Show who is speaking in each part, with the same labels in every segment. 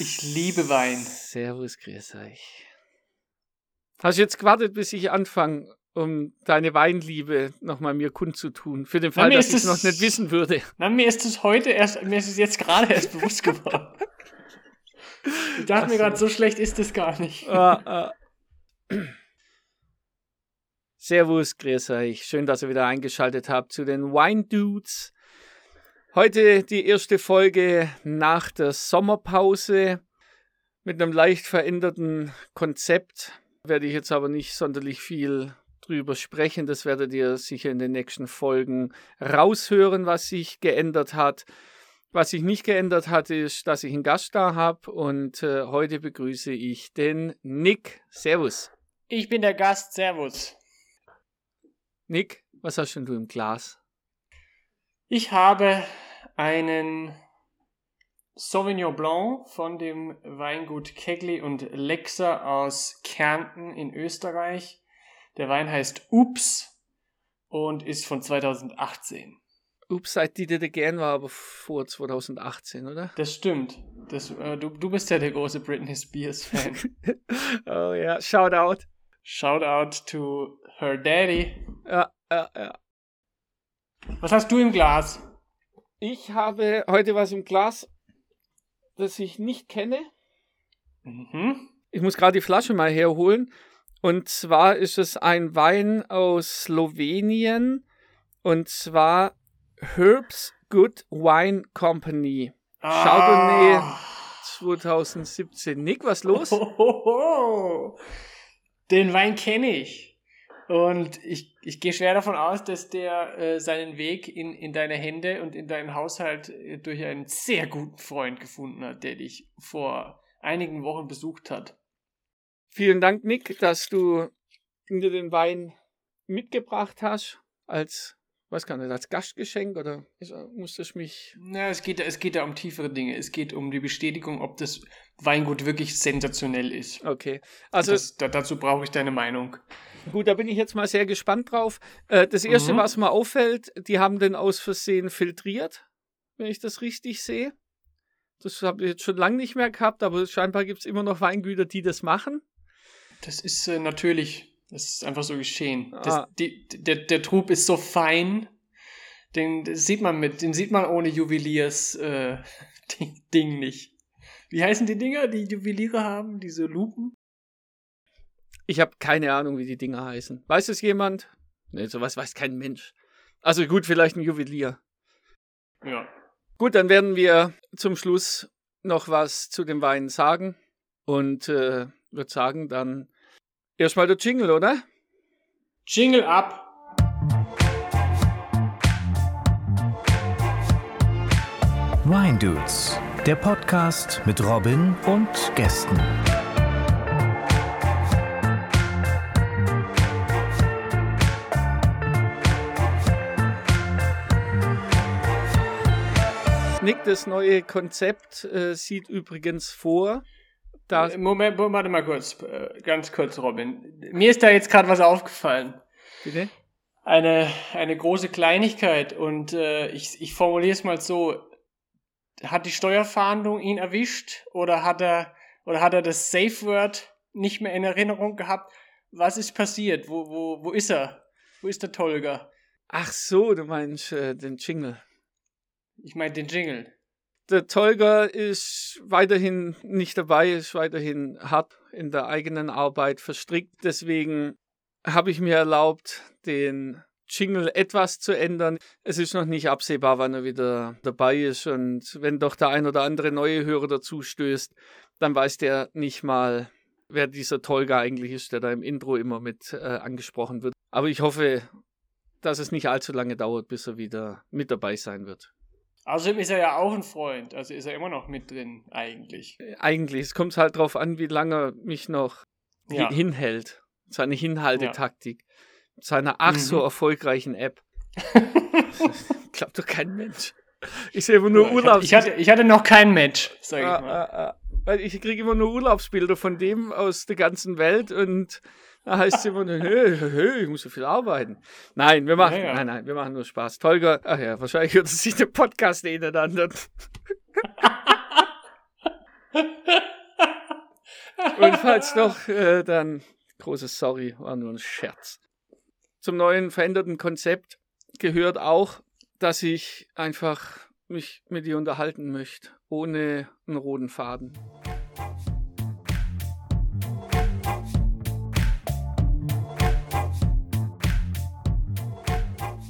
Speaker 1: ich liebe Wein.
Speaker 2: Servus, grüß euch. Hast du jetzt gewartet, bis ich anfange, um deine Weinliebe nochmal mir kundzutun? Für den Fall, Na, dass ich es noch nicht wissen würde.
Speaker 1: Na, mir ist es heute erst, mir ist es jetzt gerade erst bewusst geworden. Ich dachte Ach mir gerade, so schlecht ist es gar nicht. Uh, uh.
Speaker 2: Servus, grüß euch. Schön, dass ihr wieder eingeschaltet habt zu den Wine Dudes. Heute die erste Folge nach der Sommerpause mit einem leicht veränderten Konzept. Werde ich jetzt aber nicht sonderlich viel drüber sprechen. Das werdet ihr sicher in den nächsten Folgen raushören, was sich geändert hat. Was sich nicht geändert hat, ist, dass ich einen Gast da habe und äh, heute begrüße ich den Nick. Servus.
Speaker 1: Ich bin der Gast. Servus.
Speaker 2: Nick, was hast denn du im Glas?
Speaker 1: Ich habe einen Sauvignon Blanc von dem Weingut Kegli und Lexa aus Kärnten in Österreich. Der Wein heißt Ups und ist von 2018.
Speaker 2: Ups, seit die gern war, aber vor 2018, oder?
Speaker 1: Das stimmt. Das, äh, du, du bist ja der große Britney Spears Fan.
Speaker 2: oh ja, shout out.
Speaker 1: Shout out to her daddy.
Speaker 2: Ja, ja, ja.
Speaker 1: Was hast du im Glas?
Speaker 2: Ich habe heute was im Glas, das ich nicht kenne. Mhm. Ich muss gerade die Flasche mal herholen. Und zwar ist es ein Wein aus Slowenien. Und zwar Herbs Good Wine Company. Ah. Chardonnay 2017. Nick, was los?
Speaker 1: Den Wein kenne ich. Und ich, ich gehe schwer davon aus, dass der äh, seinen Weg in, in deine Hände und in deinen Haushalt äh, durch einen sehr guten Freund gefunden hat, der dich vor einigen Wochen besucht hat.
Speaker 2: Vielen Dank, Nick, dass du dir den Wein mitgebracht hast als was kann das als Gastgeschenk oder musste ich mich.
Speaker 1: Na, es geht, es geht ja um tiefere Dinge. Es geht um die Bestätigung, ob das Weingut wirklich sensationell ist.
Speaker 2: Okay.
Speaker 1: Also das, da, dazu brauche ich deine Meinung.
Speaker 2: Gut, da bin ich jetzt mal sehr gespannt drauf. Äh, das erste, mhm. was mir auffällt, die haben den aus Versehen filtriert, wenn ich das richtig sehe. Das habe ich jetzt schon lange nicht mehr gehabt, aber scheinbar gibt es immer noch Weingüter, die das machen.
Speaker 1: Das ist äh, natürlich das ist einfach so geschehen. Das, ah. die, der, der Trub ist so fein, den sieht man mit, den sieht man ohne Juweliers äh, Ding nicht. Wie heißen die Dinger, die Juweliere haben, diese Lupen?
Speaker 2: Ich habe keine Ahnung, wie die Dinger heißen. Weiß es jemand? Nee, sowas weiß kein Mensch. Also gut, vielleicht ein Juwelier.
Speaker 1: Ja.
Speaker 2: Gut, dann werden wir zum Schluss noch was zu dem Wein sagen und äh, würde sagen, dann Erstmal der Jingle, oder?
Speaker 1: Jingle ab!
Speaker 3: Wine Dudes, der Podcast mit Robin und Gästen.
Speaker 2: Nick, das neue Konzept äh, sieht übrigens vor,
Speaker 1: das Moment, warte mal kurz, äh, ganz kurz, Robin. Mir ist da jetzt gerade was aufgefallen.
Speaker 2: Bitte?
Speaker 1: Eine, eine große Kleinigkeit und äh, ich, ich formuliere es mal so. Hat die Steuerfahndung ihn erwischt oder hat er, oder hat er das Safe Word nicht mehr in Erinnerung gehabt? Was ist passiert? Wo, wo, wo ist er? Wo ist der Tolga?
Speaker 2: Ach so, du meinst äh, den Jingle.
Speaker 1: Ich meine den Jingle
Speaker 2: der Tolga ist weiterhin nicht dabei, ist weiterhin hart in der eigenen Arbeit verstrickt. Deswegen habe ich mir erlaubt, den Jingle etwas zu ändern. Es ist noch nicht absehbar, wann er wieder dabei ist. Und wenn doch der ein oder andere neue Hörer dazu stößt, dann weiß der nicht mal, wer dieser Tolga eigentlich ist, der da im Intro immer mit äh, angesprochen wird. Aber ich hoffe, dass es nicht allzu lange dauert, bis er wieder mit dabei sein wird.
Speaker 1: Außerdem ist er ja auch ein Freund, also ist er immer noch mit drin, eigentlich.
Speaker 2: Eigentlich, es kommt halt drauf an, wie lange er mich noch ja. hinhält. Seine Hinhaltetaktik. Ja. Seiner ach so mhm. erfolgreichen App. Glaubt doch kein Mensch. Ich sehe immer nur ja, Urlaubs.
Speaker 1: Ich hatte, ich hatte noch kein Match, sag ich ah, mal.
Speaker 2: Ah, ah. Weil ich kriege immer nur Urlaubsbilder von dem aus der ganzen Welt und da heißt es immer, hey, hey, ich muss so viel arbeiten. Nein, wir machen, ja, ja. nein, nein, wir machen nur Spaß. Tolga, ach ja, wahrscheinlich hört sich der Podcast eh nicht an. Und falls doch, äh, dann großes Sorry, war nur ein Scherz. Zum neuen veränderten Konzept gehört auch, dass ich einfach mich mit dir unterhalten möchte, ohne einen roten Faden.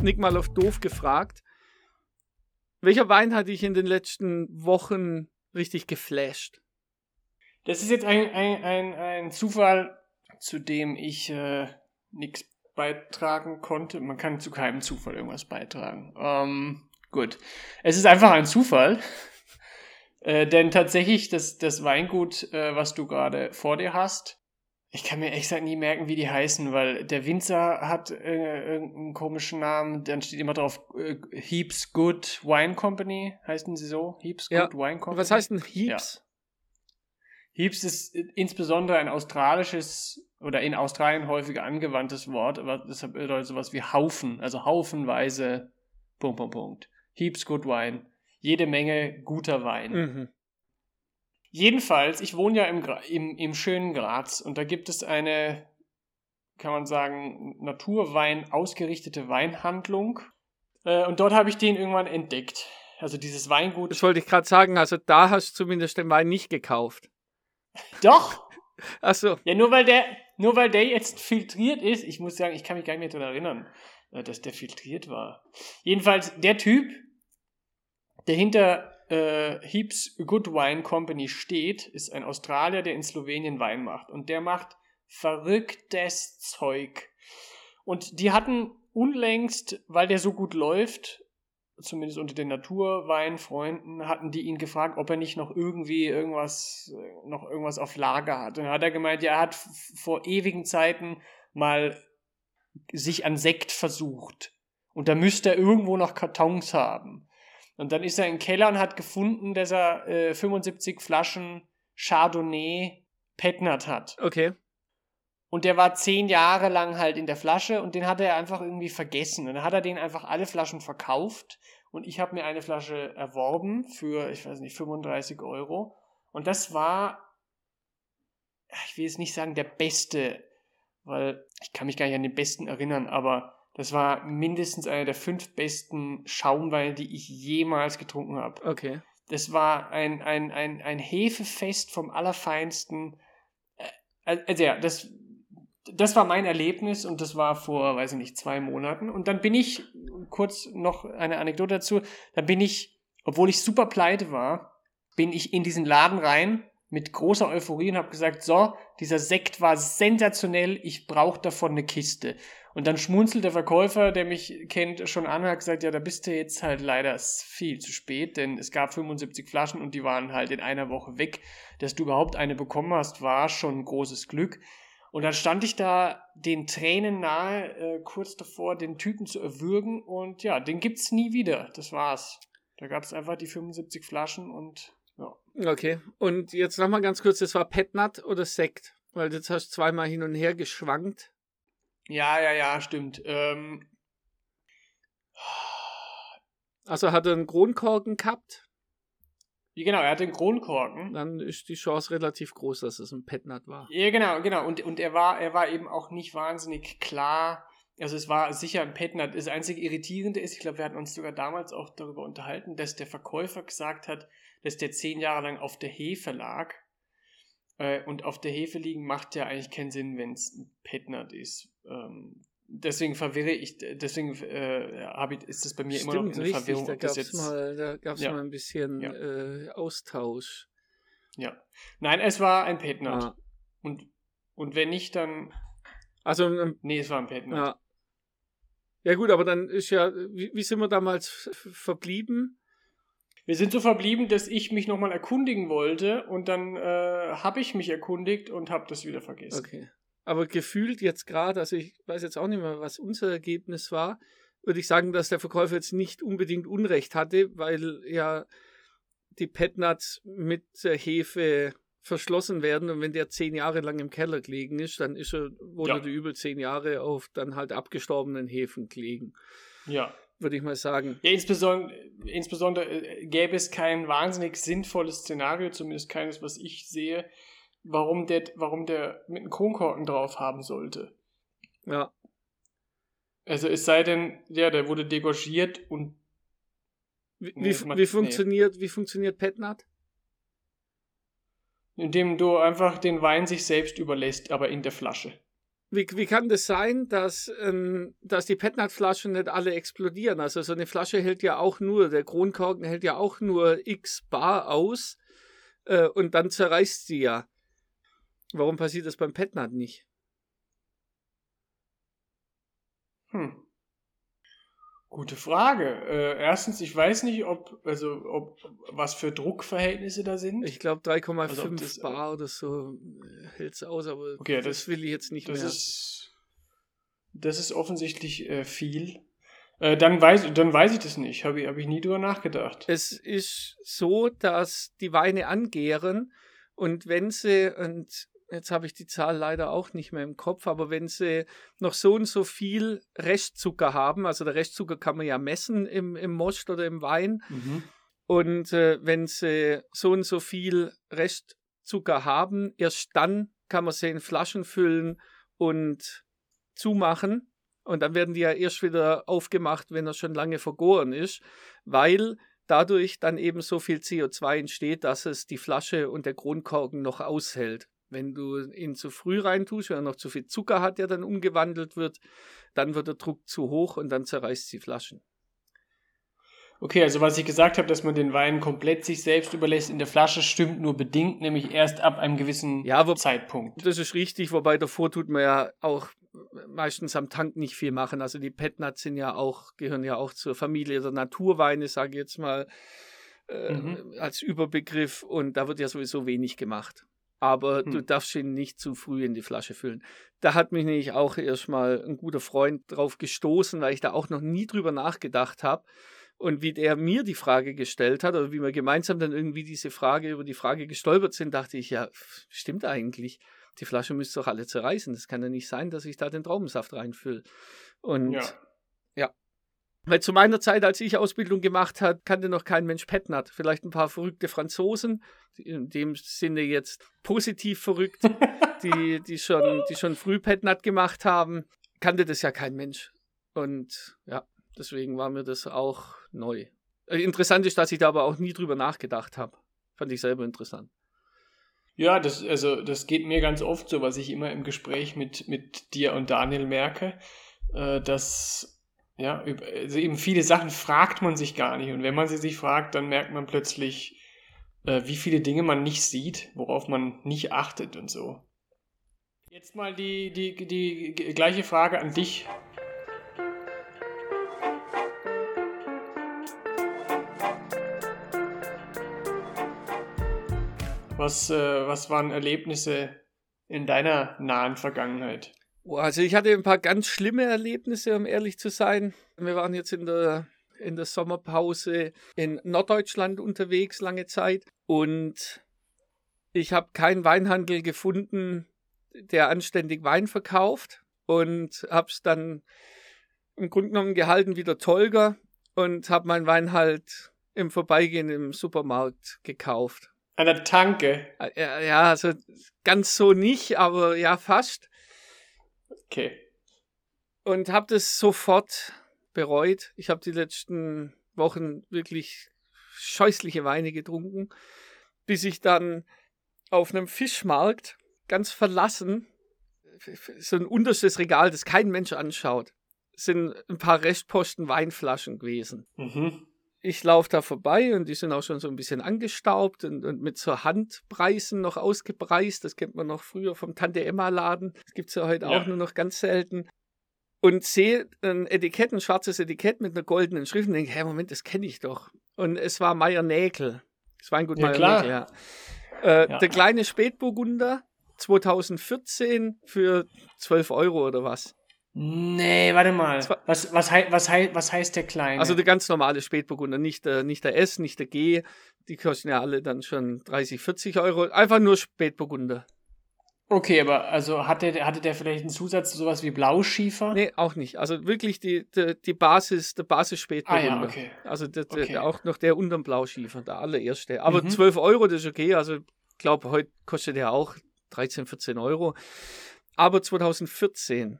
Speaker 2: Nick mal auf doof gefragt. Welcher Wein hat dich in den letzten Wochen richtig geflasht?
Speaker 1: Das ist jetzt ein, ein, ein, ein Zufall, zu dem ich äh, nichts beitragen konnte. Man kann zu keinem Zufall irgendwas beitragen. Ähm, gut. Es ist einfach ein Zufall. äh, denn tatsächlich, das, das Weingut, äh, was du gerade vor dir hast, ich kann mir echt gesagt nie merken, wie die heißen, weil der Winzer hat äh, irgendeinen komischen Namen, dann steht immer drauf äh, Heaps Good Wine Company, heißen sie so? Heaps
Speaker 2: Ja.
Speaker 1: Good Wine Company.
Speaker 2: Was heißt denn Heaps?
Speaker 1: Heaps ist insbesondere ein australisches oder in Australien häufig angewandtes Wort, aber das bedeutet sowas wie Haufen, also haufenweise, Punkt, Punkt, Punkt. Heaps Good Wine. Jede Menge guter Wein.
Speaker 2: Mhm.
Speaker 1: Jedenfalls, ich wohne ja im, im, im schönen Graz und da gibt es eine, kann man sagen, Naturwein ausgerichtete Weinhandlung. Äh, und dort habe ich den irgendwann entdeckt. Also dieses Weingut.
Speaker 2: Das wollte ich gerade sagen, also da hast du zumindest den Wein nicht gekauft.
Speaker 1: Doch!
Speaker 2: Achso,
Speaker 1: Ja, nur weil der, nur weil der jetzt filtriert ist, ich muss sagen, ich kann mich gar nicht mehr daran erinnern, äh, dass der filtriert war. Jedenfalls, der Typ, der hinter äh, Heaps Good Wine Company steht, ist ein Australier, der in Slowenien Wein macht. Und der macht verrücktes Zeug. Und die hatten unlängst, weil der so gut läuft, zumindest unter den Naturweinfreunden, hatten die ihn gefragt, ob er nicht noch irgendwie irgendwas, noch irgendwas auf Lager hat. Und dann hat er gemeint, ja, er hat vor ewigen Zeiten mal sich an Sekt versucht. Und da müsste er irgendwo noch Kartons haben. Und dann ist er in den Keller und hat gefunden, dass er äh, 75 Flaschen Chardonnay Petnat hat.
Speaker 2: okay.
Speaker 1: Und der war zehn Jahre lang halt in der Flasche und den hat er einfach irgendwie vergessen. Und dann hat er den einfach alle Flaschen verkauft und ich habe mir eine Flasche erworben für, ich weiß nicht, 35 Euro. Und das war, ich will jetzt nicht sagen der beste, weil ich kann mich gar nicht an den besten erinnern, aber das war mindestens einer der fünf besten Schaumweine, die ich jemals getrunken habe.
Speaker 2: Okay.
Speaker 1: Das war ein, ein, ein, ein Hefefest vom Allerfeinsten. Äh, Also ja, das, das war mein Erlebnis und das war vor, weiß ich nicht, zwei Monaten. Und dann bin ich, kurz noch eine Anekdote dazu, da bin ich, obwohl ich super pleite war, bin ich in diesen Laden rein mit großer Euphorie und habe gesagt, so, dieser Sekt war sensationell, ich brauche davon eine Kiste. Und dann schmunzelt der Verkäufer, der mich kennt, schon an und hat gesagt, ja, da bist du jetzt halt leider viel zu spät, denn es gab 75 Flaschen und die waren halt in einer Woche weg. Dass du überhaupt eine bekommen hast, war schon ein großes Glück. Und dann stand ich da den Tränen nahe, äh, kurz davor, den Typen zu erwürgen und ja, den gibt's nie wieder. Das war's. Da gab's einfach die 75 Flaschen und.
Speaker 2: Okay. Und jetzt nochmal ganz kurz, das war Petnat oder Sekt? Weil jetzt hast du zweimal hin und her geschwankt.
Speaker 1: Ja, ja, ja, stimmt. Ähm,
Speaker 2: Also hat er einen Kronkorken gehabt,
Speaker 1: ja, genau, er hatte einen Kronkorken.
Speaker 2: dann ist die Chance relativ groß, dass es ein Petnat war.
Speaker 1: Ja, genau, genau. Und, und er war, er war eben auch nicht wahnsinnig klar. Also es war sicher ein Petnat. Das einzige Irritierende ist, ich glaube, wir hatten uns sogar damals auch darüber unterhalten, dass der Verkäufer gesagt hat, dass der zehn Jahre lang auf der Hefe lag. Äh, und auf der Hefe liegen macht ja eigentlich keinen Sinn, wenn es ein Petnat ist. Ähm, deswegen verwirre ich, deswegen äh, ich, ist das bei mir immer noch
Speaker 2: Stimmt,
Speaker 1: eine
Speaker 2: richtig.
Speaker 1: Verwirrung,
Speaker 2: Da gab es mal, da gab's
Speaker 1: Ja.
Speaker 2: mal ein bisschen
Speaker 1: Ja.
Speaker 2: äh, Austausch.
Speaker 1: Ja. Nein, es war ein Petnat.
Speaker 2: Ja.
Speaker 1: Und, und wenn nicht, dann.
Speaker 2: Also, ähm,
Speaker 1: Nee, es war ein Petnat.
Speaker 2: ja. Ja, gut, aber dann ist ja, wie, wie sind wir damals verblieben?
Speaker 1: Wir sind so verblieben, dass ich mich nochmal erkundigen wollte und dann äh, habe ich mich erkundigt und habe das wieder vergessen.
Speaker 2: Okay. Aber gefühlt jetzt gerade, also ich weiß jetzt auch nicht mehr, was unser Ergebnis war, würde ich sagen, dass der Verkäufer jetzt nicht unbedingt Unrecht hatte, weil ja die Petnuts mit der Hefe verschlossen werden und wenn der zehn Jahre lang im Keller gelegen ist, dann ist er, wurde
Speaker 1: Ja.
Speaker 2: die über zehn Jahre auf dann halt abgestorbenen Hefen gelegen,
Speaker 1: Ja.
Speaker 2: Würde ich mal sagen.
Speaker 1: Ja, insbesondere, insbesondere äh, gäbe es kein wahnsinnig sinnvolles Szenario, zumindest keines, was ich sehe, warum der, warum der mit einem Kronkorken drauf haben sollte.
Speaker 2: Ja.
Speaker 1: Also es sei denn, ja, der wurde degorgiert und
Speaker 2: Wie,
Speaker 1: Nee,
Speaker 2: wie, wie
Speaker 1: nee.
Speaker 2: funktioniert, wie funktioniert Petnat?
Speaker 1: indem du einfach den Wein sich selbst überlässt, aber in der Flasche.
Speaker 2: Wie, wie kann das sein, dass, ähm, dass die Petnat-Flaschen nicht alle explodieren? Also so eine Flasche hält ja auch nur, der Kronkorken hält ja auch nur x Bar aus äh, und dann zerreißt sie ja. Warum passiert das beim Petnat nicht?
Speaker 1: Hm. Gute Frage. Äh, erstens, ich weiß nicht, ob, also, ob, was für Druckverhältnisse da sind.
Speaker 2: Ich glaube 3,5
Speaker 1: Also das-
Speaker 2: Bar oder so hält es aus, aber
Speaker 1: Okay,
Speaker 2: das,
Speaker 1: das-
Speaker 2: will ich jetzt nicht
Speaker 1: das
Speaker 2: mehr.
Speaker 1: ist, das ist offensichtlich äh, viel. Äh, dann, weiß, dann weiß ich das nicht. Habe ich, hab ich nie drüber nachgedacht.
Speaker 2: Es ist so, dass die Weine angären und wenn sie, und jetzt habe ich die Zahl leider auch nicht mehr im Kopf, aber wenn sie noch so und so viel Restzucker haben, also der Restzucker kann man ja messen im, im Most oder im Wein,
Speaker 1: Mhm.
Speaker 2: und äh, wenn sie so und so viel Restzucker haben, erst dann kann man sie in Flaschen füllen und zumachen. Und dann werden die ja erst wieder aufgemacht, wenn er schon lange vergoren ist, weil dadurch dann eben so viel CO2 entsteht, dass es die Flasche und der Kronkorken noch aushält. Wenn du ihn zu früh reintust, wenn er noch zu viel Zucker hat, der dann umgewandelt wird, dann wird der Druck zu hoch und dann zerreißt die Flaschen.
Speaker 1: Okay, also was ich gesagt habe, dass man den Wein komplett sich selbst überlässt in der Flasche, stimmt nur bedingt, nämlich erst ab einem gewissen
Speaker 2: Ja, wo-
Speaker 1: Zeitpunkt.
Speaker 2: Das ist richtig, wobei davor tut man ja auch meistens am Tank nicht viel machen. Also die Petnats sind ja auch, gehören ja auch zur Familie der Naturweine, sage ich jetzt mal äh,
Speaker 1: Mhm.
Speaker 2: als Überbegriff. Und da wird ja sowieso wenig gemacht. Aber du
Speaker 1: Hm.
Speaker 2: darfst ihn nicht zu früh in die Flasche füllen. Da hat mich nämlich auch erstmal ein guter Freund drauf gestoßen, weil ich da auch noch nie drüber nachgedacht habe. Und wie der mir die Frage gestellt hat, oder wie wir gemeinsam dann irgendwie diese Frage über die Frage gestolpert sind, dachte ich, ja, stimmt eigentlich. Die Flasche müsste doch alle zerreißen. Das kann ja nicht sein, dass ich da den Traubensaft reinfülle. Und
Speaker 1: Ja.
Speaker 2: Weil zu meiner Zeit, als ich Ausbildung gemacht habe, kannte noch kein Mensch Petnat. Vielleicht ein paar verrückte Franzosen, in dem Sinne jetzt positiv verrückt, die, die, schon, die schon früh Petnat gemacht haben, kannte das ja kein Mensch. Und ja, deswegen war mir das auch neu. Äh, Interessant ist, dass ich da aber auch nie drüber nachgedacht habe. Fand ich selber interessant.
Speaker 1: Ja, das, also, das geht mir ganz oft so, was ich immer im Gespräch mit, mit dir und Daniel merke, äh, dass ja, also eben viele Sachen fragt man sich gar nicht. Und wenn man sie sich fragt, dann merkt man plötzlich, äh, wie viele Dinge man nicht sieht, worauf man nicht achtet und so. Jetzt mal die, die, die gleiche Frage an dich. Was, äh, was waren Erlebnisse in deiner nahen Vergangenheit?
Speaker 2: Oh, Also ich hatte ein paar ganz schlimme Erlebnisse, um ehrlich zu sein. Wir waren jetzt in der, in der Sommerpause in Norddeutschland unterwegs lange Zeit und ich habe keinen Weinhandel gefunden, der anständig Wein verkauft und habe es dann im Grunde genommen gehalten wie der Tolga und habe meinen Wein halt im Vorbeigehen im Supermarkt gekauft.
Speaker 1: An der Tanke.
Speaker 2: Äh, Ja, also ganz so nicht, aber ja fast
Speaker 1: Okay.
Speaker 2: und habe das sofort bereut. Ich habe die letzten Wochen wirklich scheußliche Weine getrunken, bis ich dann auf einem Fischmarkt ganz verlassen so ein unterstes Regal, das kein Mensch anschaut, sind ein paar Restposten Weinflaschen gewesen.
Speaker 1: Mhm.
Speaker 2: Ich laufe da vorbei und die sind auch schon so ein bisschen angestaubt und, und mit so Handpreisen noch ausgepreist. Das kennt man noch früher vom Tante Emma Laden. Das gibt es ja heute
Speaker 1: Ja.
Speaker 2: auch nur noch ganz selten. Und sehe ein Etikett, ein schwarzes Etikett mit einer goldenen Schrift und denke, hä, Moment, das kenne ich doch. Und es war Meier Näkel. Das Weingut
Speaker 1: Ja,
Speaker 2: Meier
Speaker 1: klar.
Speaker 2: Näkel, ja. Äh,
Speaker 1: Ja.
Speaker 2: Der kleine Spätburgunder 2014 für 12 Euro oder was.
Speaker 1: Nee, warte mal. Was, was, hei- was, hei- was heißt der Kleine?
Speaker 2: Also der ganz normale Spätburgunder, nicht der, nicht der S, nicht der G. Die kosten ja alle dann schon 30, 40 Euro. Einfach nur Spätburgunder.
Speaker 1: okay, aber also hatte, der- hatte der vielleicht einen Zusatz, sowas wie Blauschiefer?
Speaker 2: Nee, auch nicht. Also wirklich die, die, die Basis, der Basis
Speaker 1: ah
Speaker 2: Spätburgunder.
Speaker 1: ja, okay.
Speaker 2: Also der, der,
Speaker 1: Okay.
Speaker 2: auch noch der unterm Blauschiefer, der allererste. Aber
Speaker 1: Mhm.
Speaker 2: 12 Euro, das ist okay. Also ich glaube, heute kostet der auch 13, 14 Euro. Aber 2014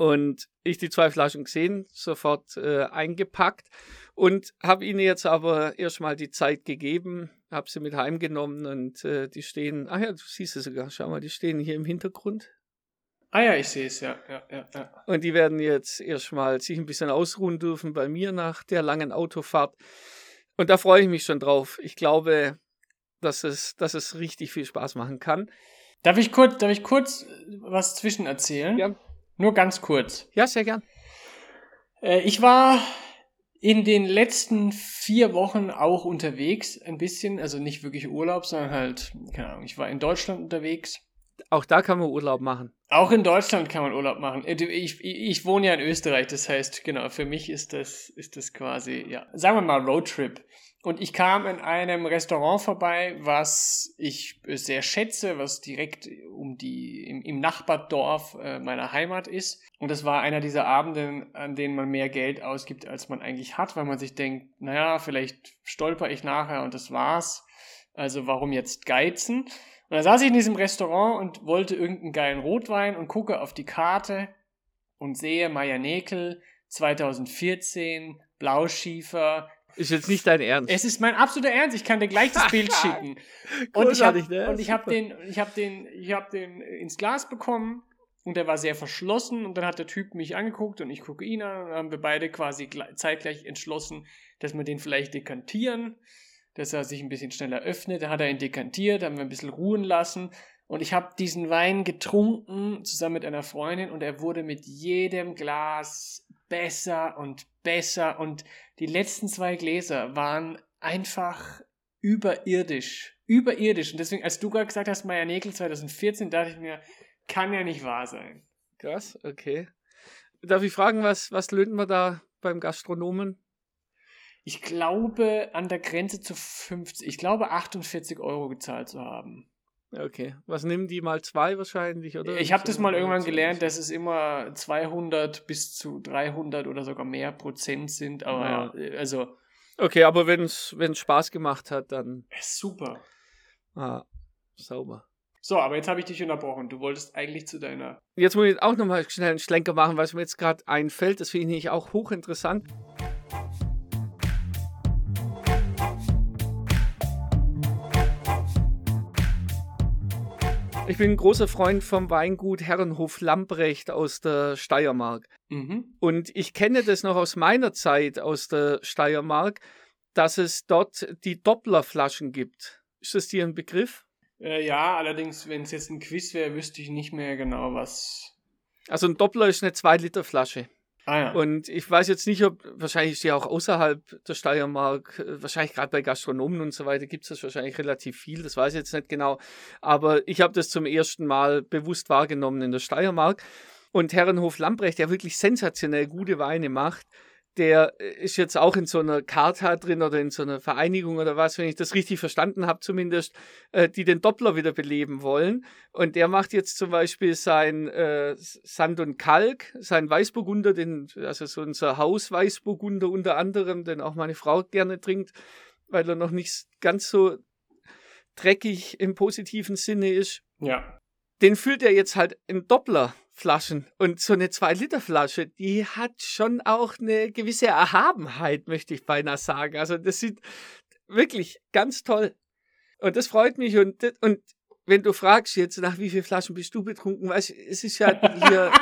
Speaker 2: und ich die zwei Flaschen gesehen, sofort äh, eingepackt und habe ihnen jetzt aber erstmal die Zeit gegeben, habe sie mit heimgenommen und äh, die stehen, ach ja, du siehst es sogar, schau mal, die stehen hier im Hintergrund.
Speaker 1: Ah ja, ich sehe es, ja, ja, ja, ja.
Speaker 2: Und die werden jetzt erstmal sich ein bisschen ausruhen dürfen bei mir nach der langen Autofahrt. Und da freue ich mich schon drauf. Ich glaube, dass es, dass es richtig viel Spaß machen kann.
Speaker 1: Darf ich kurz, darf ich kurz was zwischen erzählen?
Speaker 2: Ja.
Speaker 1: Nur ganz kurz.
Speaker 2: Ja, sehr gern.
Speaker 1: Äh, ich war in den letzten vier Wochen auch unterwegs, ein bisschen, also nicht wirklich Urlaub, sondern halt, keine Ahnung, ich war in Deutschland unterwegs.
Speaker 2: Auch da kann man Urlaub machen.
Speaker 1: Auch in Deutschland kann man Urlaub machen. Äh, ich, ich, ich wohne ja in Österreich, das heißt, genau, für mich ist das, ist das quasi, ja, sagen wir mal Roadtrip. Und ich kam in einem Restaurant vorbei, was ich sehr schätze, was direkt um die, im, im Nachbardorf äh, meiner Heimat ist. Und das war einer dieser Abende, an denen man mehr Geld ausgibt, als man eigentlich hat, weil man sich denkt, naja, vielleicht stolper ich nachher und das war's. Also warum jetzt geizen? Und dann saß ich in diesem Restaurant und wollte irgendeinen geilen Rotwein und gucke auf die Karte und sehe Meier Nekel 2014, Blauschiefer,
Speaker 2: ist jetzt nicht dein Ernst.
Speaker 1: Es ist mein absoluter Ernst. Ich kann dir gleich das Bild schicken. Und ich habe ne? Und ich hab den, ich habe den, ich habe den ins Glas bekommen und der war sehr verschlossen und dann hat der Typ mich angeguckt und ich gucke ihn an und dann haben wir beide quasi zeitgleich entschlossen, dass wir den vielleicht dekantieren, dass er sich ein bisschen schneller öffnet. Dann hat er ihn dekantiert, haben wir ein bisschen ruhen lassen und ich habe diesen Wein getrunken zusammen mit einer Freundin und er wurde mit jedem Glas besser und besser und die letzten zwei Gläser waren einfach überirdisch. Überirdisch. Und deswegen, als du gerade gesagt hast, Meier Nägel 2014, dachte ich mir, kann ja nicht wahr sein.
Speaker 2: Krass, okay. Darf ich fragen, was, was löten wir da beim Gastronomen?
Speaker 1: Ich glaube, an der Grenze zu 50, ich glaube 48 Euro gezahlt zu haben.
Speaker 2: Okay. Was nehmen die mal zwei wahrscheinlich, oder?
Speaker 1: Ich habe das mal irgendwann gelernt, dass es immer 200 bis zu 300 oder sogar mehr Prozent sind. Aber ja, ja also.
Speaker 2: Okay, aber wenn es Spaß gemacht hat, dann.
Speaker 1: Super.
Speaker 2: Ah, sauber.
Speaker 1: So, aber jetzt habe ich dich unterbrochen. Du wolltest eigentlich zu deiner.
Speaker 2: Jetzt muss ich auch nochmal schnell einen Schlenker machen, was mir jetzt gerade einfällt. Das finde ich auch hochinteressant. Ich bin ein großer Freund vom Weingut Herrenhof Lamprecht aus der Steiermark. Mhm. Und ich kenne das noch aus meiner Zeit aus der Steiermark, dass es dort die Dopplerflaschen gibt. Ist das dir ein Begriff?
Speaker 1: Äh, ja, allerdings, wenn es jetzt ein Quiz wäre, wüsste ich nicht mehr genau, was.
Speaker 2: Also ein Doppler ist eine 2-Liter-Flasche.
Speaker 1: Ah, ja.
Speaker 2: Und ich weiß jetzt nicht, ob, wahrscheinlich ist die auch außerhalb der Steiermark, äh, wahrscheinlich gerade bei Gastronomen und so weiter gibt es das wahrscheinlich relativ viel, das weiß ich jetzt nicht genau. Aber ich habe das zum ersten Mal bewusst wahrgenommen in der Steiermark. Und Herrenhof Lamprecht, der wirklich sensationell gute Weine macht, der äh, ist jetzt auch in so einer Charta drin oder in so einer Vereinigung oder was, wenn ich das richtig verstanden habe, zumindest, äh, die den Doppler wieder beleben wollen. Und der macht jetzt zum Beispiel sein äh, Sand und Kalk, sein Weißburgunder, den, also so unser Haus-Weißburgunder unter anderem, den auch meine Frau gerne trinkt, weil er noch nicht ganz so dreckig im positiven Sinne ist.
Speaker 1: Ja.
Speaker 2: Den füllt er jetzt halt in Doppler Flaschen. Und so eine 2-Liter-Flasche, die hat schon auch eine gewisse Erhabenheit, möchte ich beinahe sagen. Also das sieht wirklich ganz toll. Und das freut mich. Und, und wenn du fragst jetzt, nach wie vielen Flaschen bist du betrunken, weißt es ist ja hier.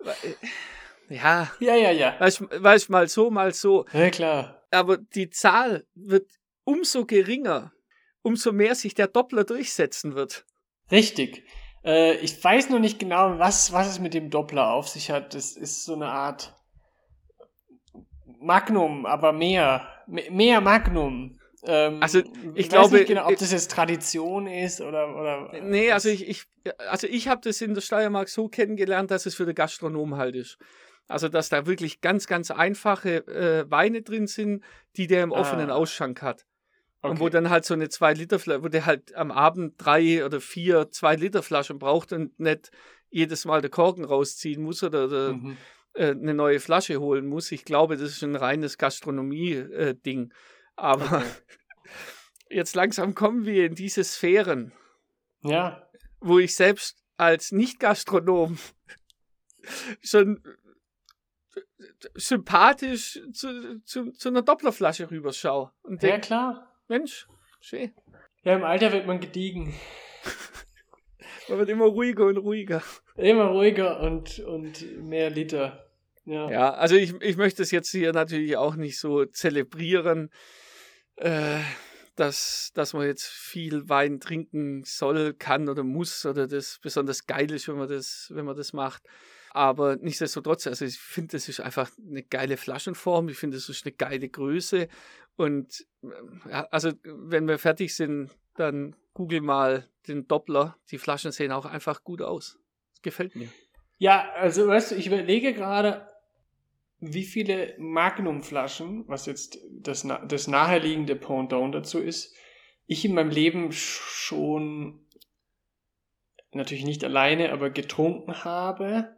Speaker 2: ja.
Speaker 1: Ja, ja, ja.
Speaker 2: Weißt du, mal so, mal so.
Speaker 1: Ja, klar.
Speaker 2: Aber die Zahl wird umso geringer, umso mehr sich der Doppler durchsetzen wird.
Speaker 1: Richtig. Äh, ich weiß noch nicht genau, was, was es mit dem Doppler auf sich hat. Das ist so eine Art Magnum, aber mehr. Mehr Magnum. Ähm,
Speaker 2: also ich, ich glaube,
Speaker 1: nicht genau, ob das jetzt Tradition ist oder oder.
Speaker 2: Nee, also ich, ich also ich habe das in der Steiermark so kennengelernt, dass es für den Gastronom halt ist. Also dass da wirklich ganz ganz einfache äh, Weine drin sind, die der im offenen ah. Ausschank hat. Okay. Und wo dann halt so eine 2-Liter-Flasche, wo der halt am Abend drei oder vier 2-Liter-Flaschen braucht und nicht jedes Mal den Korken rausziehen muss oder, oder mhm. äh, eine neue Flasche holen muss. Ich glaube, das ist ein reines Gastronomie-Ding. Äh, Aber okay. jetzt langsam kommen wir in diese Sphären.
Speaker 1: Ja.
Speaker 2: wo ich selbst als Nicht-Gastronom schon sympathisch zu, zu, zu einer Dopplerflasche rüberschaue. Und
Speaker 1: Ja,
Speaker 2: denk,
Speaker 1: klar.
Speaker 2: Mensch, schön.
Speaker 1: Ja, im Alter wird man gediegen.
Speaker 2: Man wird immer ruhiger und ruhiger.
Speaker 1: Immer ruhiger und, und mehr Liter. Ja.
Speaker 2: Ja, also ich, ich möchte es jetzt hier natürlich auch nicht so zelebrieren, äh, dass, dass man jetzt viel Wein trinken soll, kann oder muss oder das besonders geil ist, wenn man das, wenn man das macht. Aber nichtsdestotrotz, also ich finde, das ist einfach eine geile Flaschenform. Ich finde, das ist eine geile Größe. Und ähm, ja, also, wenn wir fertig sind, dann google mal den Doppler. Die Flaschen sehen auch einfach gut aus. Das gefällt mir.
Speaker 1: Ja, also weißt du, ich überlege gerade, wie viele Magnumflaschen, was jetzt das, das naheliegende Pendant dazu ist, ich in meinem Leben schon natürlich nicht alleine, aber getrunken habe.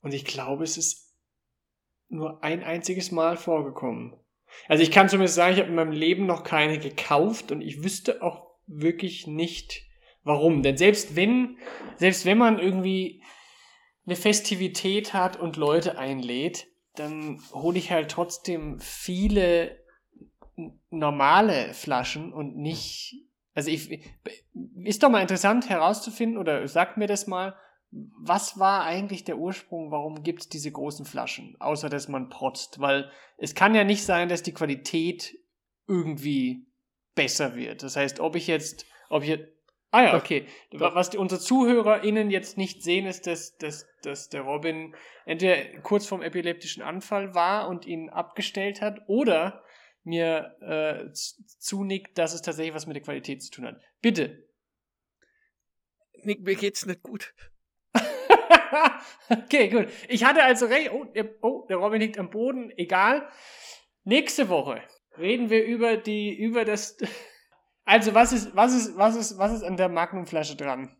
Speaker 1: Und ich glaube, es ist nur ein einziges Mal vorgekommen. Also ich kann zumindest sagen, ich habe in meinem Leben noch keine gekauft und ich wüsste auch wirklich nicht, warum. Denn selbst wenn, selbst wenn man irgendwie eine Festivität hat und Leute einlädt, dann hole ich halt trotzdem viele normale Flaschen und nicht. Also ich ist doch mal interessant herauszufinden oder sagt mir das mal, was war eigentlich der Ursprung, warum gibt es diese großen Flaschen, außer dass man protzt? Weil es kann ja nicht sein, dass die Qualität irgendwie besser wird. Das heißt, ob ich jetzt, ob ich jetzt, ah ja, okay.
Speaker 2: Doch.
Speaker 1: Was die, unsere ZuhörerInnen jetzt nicht sehen, ist, dass, dass, dass der Robin entweder kurz vorm epileptischen Anfall war und ihn abgestellt hat oder mir äh, zunickt, dass es tatsächlich was mit der Qualität zu tun hat. Bitte.
Speaker 2: Nick, mir geht's nicht gut.
Speaker 1: okay, gut. Ich hatte also recht. Oh der, oh, der Robin liegt am Boden. Egal. Nächste Woche reden wir über die, über das. Also, was ist, was ist, was ist, was ist an der Magnumflasche dran?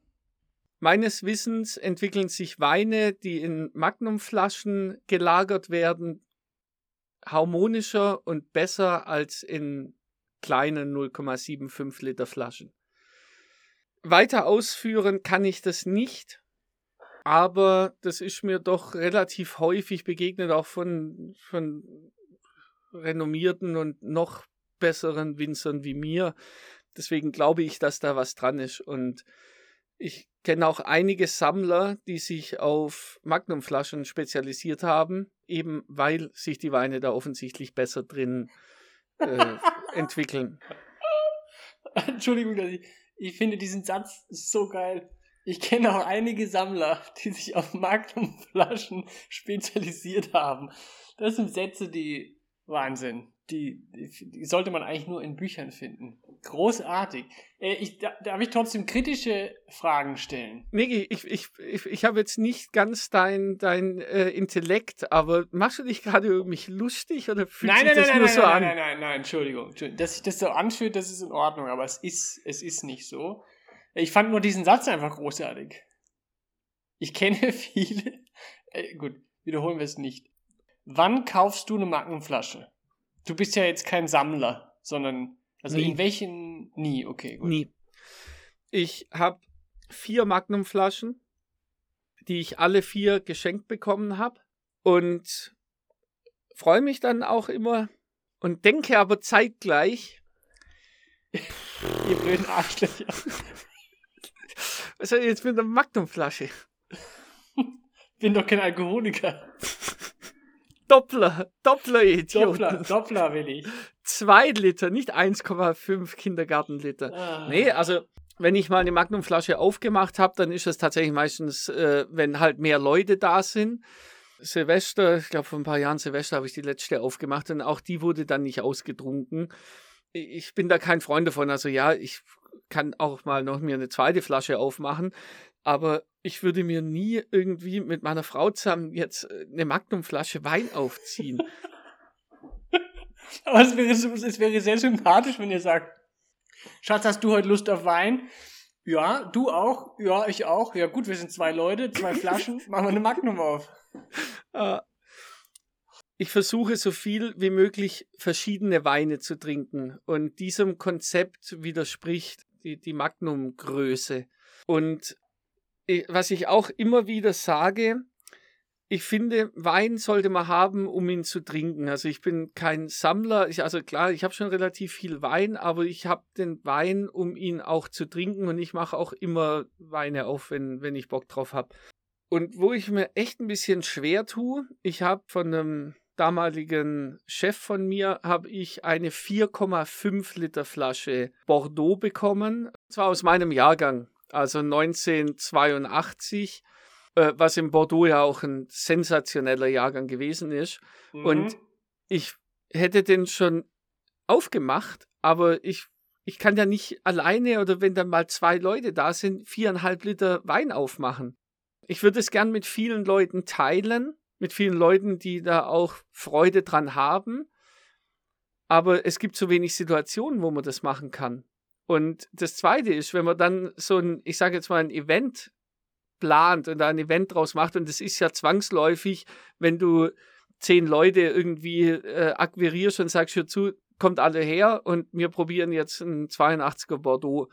Speaker 2: Meines Wissens entwickeln sich Weine, die in Magnumflaschen gelagert werden, harmonischer und besser als in kleinen 0,75 Liter Flaschen. Weiter ausführen kann ich das nicht, aber das ist mir doch relativ häufig begegnet, auch von, von renommierten und noch besseren Winzern wie mir. Deswegen glaube ich, dass da was dran ist und ich kenne auch einige Sammler, die sich auf Magnumflaschen spezialisiert haben, eben weil sich die Weine da offensichtlich besser drin äh, entwickeln.
Speaker 1: Entschuldigung, ich, ich finde diesen Satz so geil. Ich kenne auch einige Sammler, die sich auf Magnumflaschen spezialisiert haben. Das sind Sätze, die Wahnsinn. Die, die, die sollte man eigentlich nur in Büchern finden. Großartig. Äh, ich, da, darf ich trotzdem kritische Fragen stellen?
Speaker 2: Niki, ich, ich, ich, ich habe jetzt nicht ganz dein, dein äh, Intellekt, aber machst du dich gerade über mich lustig oder fühlt
Speaker 1: Nein,
Speaker 2: sich
Speaker 1: nein,
Speaker 2: das
Speaker 1: nein,
Speaker 2: nur
Speaker 1: nein,
Speaker 2: so
Speaker 1: nein,
Speaker 2: an?
Speaker 1: nein, nein, nein, nein, Entschuldigung. Entschuldigung. Dass sich das so anfühlt, das ist in Ordnung, aber es ist, es ist nicht so. Ich fand nur diesen Satz einfach großartig. Ich kenne viele. Äh, gut, wiederholen wir es nicht. Wann kaufst du eine Magnumflasche? Du bist ja jetzt kein Sammler, sondern also
Speaker 2: Nie.
Speaker 1: in welchen nie, okay, gut.
Speaker 2: Nie. Ich habe vier Magnumflaschen, die ich alle vier geschenkt bekommen habe und freue mich dann auch immer und denke aber zeitgleich,
Speaker 1: Ihr blöden Arschlöcher.
Speaker 2: was ich jetzt mit einer Magnumflasche?
Speaker 1: Bin doch kein Alkoholiker.
Speaker 2: Doppler, Doppler, Idioten.
Speaker 1: Doppler, Doppler will ich.
Speaker 2: Zwei Liter, nicht 1,5 Kindergartenliter.
Speaker 1: Ah.
Speaker 2: Nee, also wenn ich mal eine Magnumflasche aufgemacht habe, dann ist es tatsächlich meistens, äh, wenn halt mehr Leute da sind. Silvester, ich glaube vor ein paar Jahren Silvester habe ich die letzte aufgemacht und auch die wurde dann nicht ausgetrunken. Ich bin da kein Freund davon. Also ja, ich kann auch mal noch mir eine zweite Flasche aufmachen, aber ich würde mir nie irgendwie mit meiner Frau zusammen jetzt äh, eine Magnumflasche Wein aufziehen.
Speaker 1: Aber es wäre, es wäre sehr sympathisch, wenn ihr sagt, Schatz, hast du heute Lust auf Wein? Ja, du auch? Ja, ich auch. Ja gut, wir sind zwei Leute, zwei Flaschen, machen wir eine Magnum auf.
Speaker 2: Äh, Ich versuche so viel wie möglich verschiedene Weine zu trinken und diesem Konzept widerspricht die, die Magnum-Größe. Und was ich auch immer wieder sage, ich finde, Wein sollte man haben, um ihn zu trinken. Also ich bin kein Sammler. Ich, also klar, ich habe schon relativ viel Wein, aber ich habe den Wein, um ihn auch zu trinken. Und ich mache auch immer Weine auf, wenn, wenn ich Bock drauf habe. Und wo ich mir echt ein bisschen schwer tue, ich habe von einem damaligen Chef von mir, habe ich eine 4,5 Liter Flasche Bordeaux bekommen. Zwar aus meinem Jahrgang, also 1982 äh, was in Bordeaux ja auch ein sensationeller Jahrgang gewesen ist. Mhm. Und ich hätte den schon aufgemacht, aber ich, ich kann ja nicht alleine oder wenn dann mal zwei Leute da sind, viereinhalb Liter Wein aufmachen. Ich würde es gern mit vielen Leuten teilen, mit vielen Leuten, die da auch Freude dran haben. Aber es gibt so wenig Situationen, wo man das machen kann. Und das Zweite ist, wenn man dann so ein, ich sage jetzt mal, ein Event plant und da ein Event draus macht. Und das ist ja zwangsläufig, wenn du zehn Leute irgendwie äh, akquirierst und sagst, hör zu, kommt alle her und wir probieren jetzt ein 82er Bordeaux.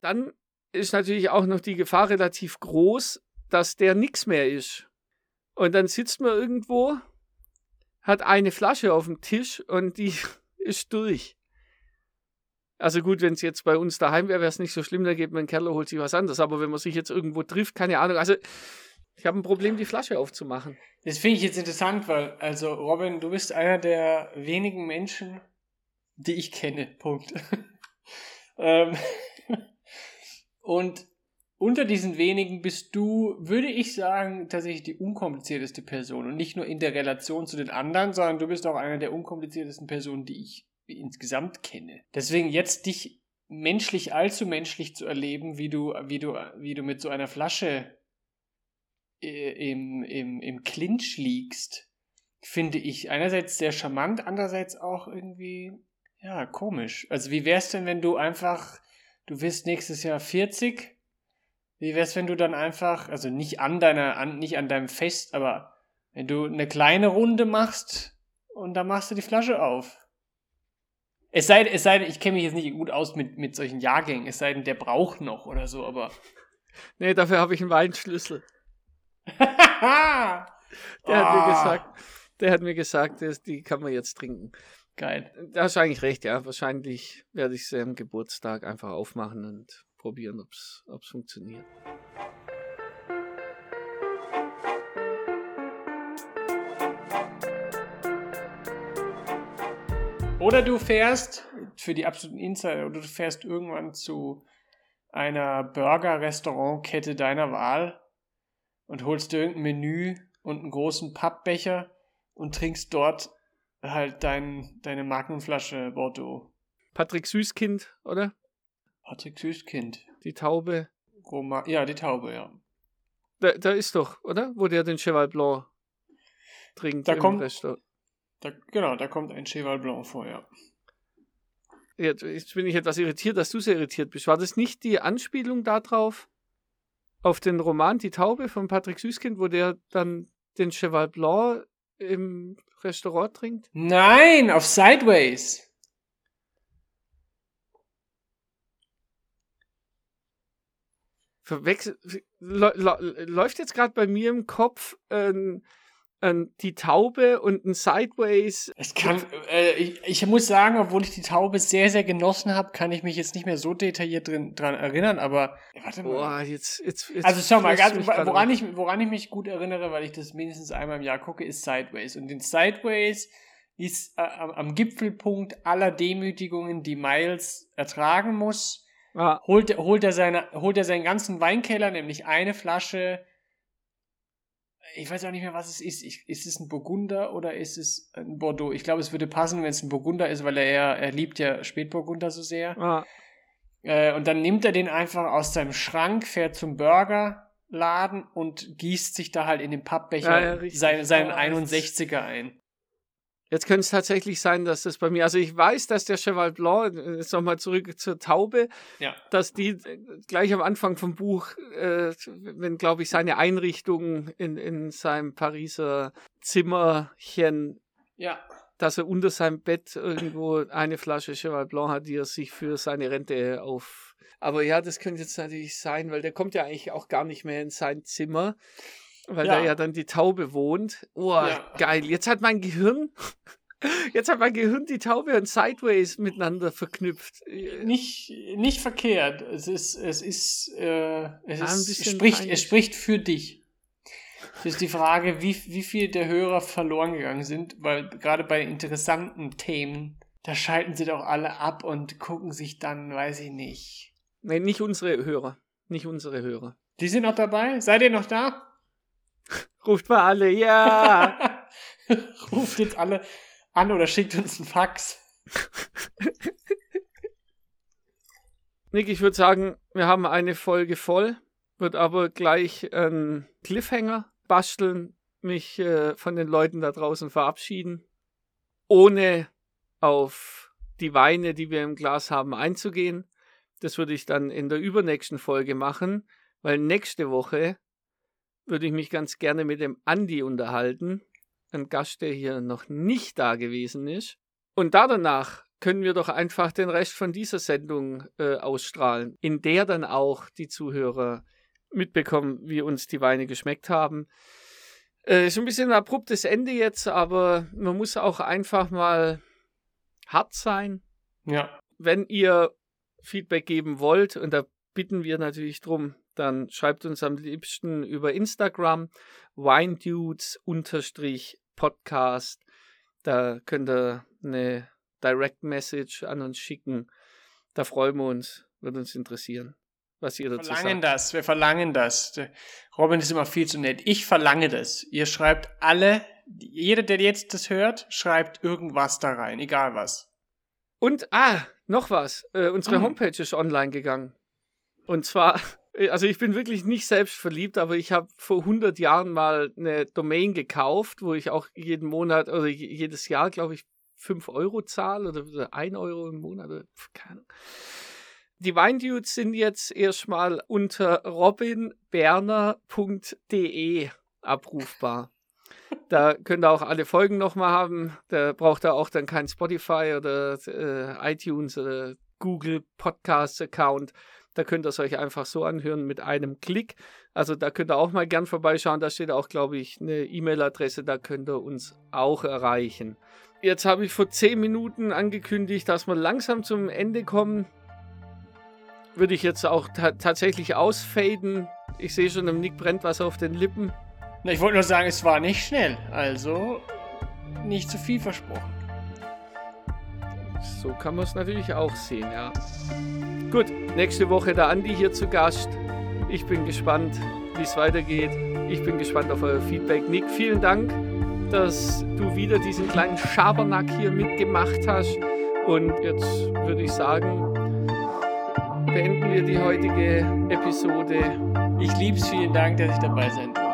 Speaker 2: Dann ist natürlich auch noch die Gefahr relativ groß, dass der nichts mehr ist. Und dann sitzt man irgendwo, hat eine Flasche auf dem Tisch und die ist durch. Also gut, wenn es jetzt bei uns daheim wäre, wäre es nicht so schlimm, da geht man in den Keller, holt sich was anderes. Aber wenn man sich jetzt irgendwo trifft, keine Ahnung. Also ich habe ein Problem, die Flasche aufzumachen.
Speaker 1: Das finde ich jetzt interessant, weil, also Robin, du bist einer der wenigen Menschen, die ich kenne. Punkt. ähm, und unter diesen wenigen bist du, würde ich sagen, tatsächlich die unkomplizierteste Person. Und nicht nur in der Relation zu den anderen, sondern du bist auch einer der unkompliziertesten Personen, die ich insgesamt kenne. Deswegen jetzt dich menschlich, allzu menschlich zu erleben, wie du, wie du, wie du mit so einer Flasche äh, im, im, im Clinch liegst, finde ich einerseits sehr charmant, andererseits auch irgendwie, ja, komisch. Also wie wär's denn, wenn du einfach, du wirst nächstes Jahr 40, wie wär's, wenn du dann einfach, also nicht an deiner, an, nicht an deinem Fest, aber wenn du eine kleine Runde machst und dann machst du die Flasche auf. Es sei, es sei denn, ich kenne mich jetzt nicht gut aus mit, mit solchen Jahrgängen, es sei denn, der braucht noch oder so, aber.
Speaker 2: Nee, dafür habe ich einen Weinschlüssel. der oh. hat mir ah. gesagt, der hat mir gesagt, das, die kann man jetzt trinken.
Speaker 1: Geil.
Speaker 2: Da hast du eigentlich recht, ja. Wahrscheinlich werde ich sie am Geburtstag einfach aufmachen und probieren, ob es funktioniert.
Speaker 1: Oder du fährst, für die absoluten Insider, oder du fährst irgendwann zu einer Burger-Restaurant-Kette deiner Wahl und holst dir irgendein Menü und einen großen Pappbecher und trinkst dort halt dein, deine Markenflasche Bordeaux.
Speaker 2: Patrick Süßkind, oder?
Speaker 1: Patrick Süßkind.
Speaker 2: Die Taube.
Speaker 1: Roma ja, die Taube, ja.
Speaker 2: Da, da ist doch, oder? Wo der den Cheval Blanc trinkt
Speaker 1: da kommt, Restaurant. Da, genau, da kommt ein Cheval Blanc vor, ja.
Speaker 2: Jetzt bin ich etwas irritiert, dass du so irritiert bist. War das nicht die Anspielung darauf, auf den Roman Die Taube von Patrick Süßkind, wo der dann den Cheval Blanc im Restaurant trinkt?
Speaker 1: Nein, auf Sideways.
Speaker 2: Verwechsel, läuft jetzt gerade bei mir im Kopf ein ähm, die Taube und ein Sideways.
Speaker 1: Es kann, äh, ich, ich, muss sagen, obwohl ich die Taube sehr, sehr genossen habe, kann ich mich jetzt nicht mehr so detailliert drin, dran erinnern, aber
Speaker 2: warte mal. Boah, jetzt, jetzt, jetzt
Speaker 1: also schau mal, ganz, woran, ich, woran ich mich gut erinnere, weil ich das mindestens einmal im Jahr gucke, ist Sideways. Und in Sideways ist äh, am Gipfelpunkt aller Demütigungen, die Miles ertragen muss, ah. holt, holt, er seine, holt er seinen ganzen Weinkeller, nämlich eine Flasche ich weiß auch nicht mehr, was es ist. Ich, ist es ein Burgunder oder ist es ein Bordeaux? Ich glaube, es würde passen, wenn es ein Burgunder ist, weil er, er liebt ja Spätburgunder so sehr. Ah. Äh, und dann nimmt er den einfach aus seinem Schrank, fährt zum Burgerladen und gießt sich da halt in den Pappbecher ja, ja, seinen, seinen 61er ein.
Speaker 2: Jetzt könnte es tatsächlich sein, dass das bei mir, also ich weiß, dass der Cheval Blanc, äh, jetzt nochmal zurück zur Taube, ja. dass die äh, gleich am Anfang vom Buch, äh, wenn, glaube ich, seine Einrichtung in, in seinem Pariser Zimmerchen, ja. dass er unter seinem Bett irgendwo eine Flasche Cheval Blanc hat, die er sich für seine Rente auf Aber ja, das könnte jetzt natürlich sein, weil der kommt ja eigentlich auch gar nicht mehr in sein Zimmer, weil
Speaker 1: Ja.
Speaker 2: da ja dann die Taube wohnt. Oh,
Speaker 1: Ja.
Speaker 2: geil. Jetzt hat mein Gehirn, jetzt hat mein Gehirn die Taube und Sideways miteinander verknüpft.
Speaker 1: Nicht, nicht verkehrt. Es ist, es ist, äh, es, ist, es spricht, es spricht für dich. Es ist die Frage, wie, wie viel der Hörer verloren gegangen sind, weil gerade bei interessanten Themen, da schalten sie doch alle ab und gucken sich dann, weiß ich nicht.
Speaker 2: Nee, nicht unsere Hörer. Nicht unsere Hörer.
Speaker 1: Die sind noch dabei? Seid ihr noch da?
Speaker 2: Ruft mal alle, ja!
Speaker 1: Ruft jetzt alle an oder schickt uns einen Fax.
Speaker 2: Nick, ich würde sagen, wir haben eine Folge voll, wird aber gleich einen Cliffhanger basteln, mich äh, von den Leuten da draußen verabschieden, ohne auf die Weine, die wir im Glas haben, einzugehen. Das würde ich dann in der übernächsten Folge machen, weil nächste Woche würde ich mich ganz gerne mit dem Andi unterhalten, ein Gast, der hier noch nicht da gewesen ist. Und da danach können wir doch einfach den Rest von dieser Sendung äh, ausstrahlen, in der dann auch die Zuhörer mitbekommen, wie uns die Weine geschmeckt haben. Äh, ist ein bisschen ein abruptes Ende jetzt, aber man muss auch einfach mal hart sein.
Speaker 1: Ja.
Speaker 2: Wenn ihr Feedback geben wollt, und da bitten wir natürlich drum, dann schreibt uns am liebsten über Instagram winedudes-podcast. Da könnt ihr eine Direct Message an uns schicken. Da freuen wir uns, wird uns interessieren, was ihr
Speaker 1: Wir
Speaker 2: dazu
Speaker 1: verlangen
Speaker 2: sagt.
Speaker 1: das, wir verlangen das. Robin ist immer viel zu nett. Ich verlange das. Ihr schreibt alle, jeder, der jetzt das hört, schreibt irgendwas da rein, egal was.
Speaker 2: Und, ah, noch was. Äh, unsere
Speaker 1: Ah.
Speaker 2: Homepage ist online gegangen. Und zwar, also ich bin wirklich nicht selbst verliebt, aber ich habe vor 100 Jahren mal eine Domain gekauft, wo ich auch jeden Monat oder je- jedes Jahr, glaube ich, 5 Euro zahle oder- oder 1 Euro im Monat. Keine. Die Weindudes sind jetzt erstmal unter robinberner.de abrufbar. Da könnt ihr auch alle Folgen nochmal haben. Da braucht ihr auch dann kein Spotify oder äh, iTunes oder Google Podcasts Account. Da könnt ihr es euch einfach so anhören mit einem Klick. Also da könnt ihr auch mal gern vorbeischauen. Da steht auch, glaube ich, eine E-Mail-Adresse. Da könnt ihr uns auch erreichen. Jetzt habe ich vor 10 Minuten angekündigt, dass wir langsam zum Ende kommen. Würde ich jetzt auch ta tatsächlich ausfaden. Ich sehe schon, dem Nick brennt was auf den Lippen.
Speaker 1: Ich wollte nur sagen, es war nicht schnell, also nicht zu viel versprochen.
Speaker 2: So kann man es natürlich auch sehen, ja. Gut, nächste Woche der Andi hier zu Gast. Ich bin gespannt, wie es weitergeht. Ich bin gespannt auf euer Feedback. Nick, vielen Dank, dass du wieder diesen kleinen Schabernack hier mitgemacht hast. Und jetzt würde ich sagen, beenden wir die heutige Episode.
Speaker 1: Ich lieb's, vielen Dank, dass ich dabei sein durfte.